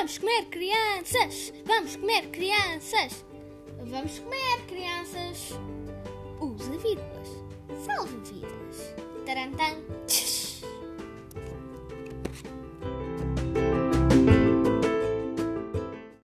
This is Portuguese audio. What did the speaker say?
Vamos comer crianças! Vamos comer crianças! Vamos comer crianças! Usa vírgulas. Salve vírgulas. Tarantan.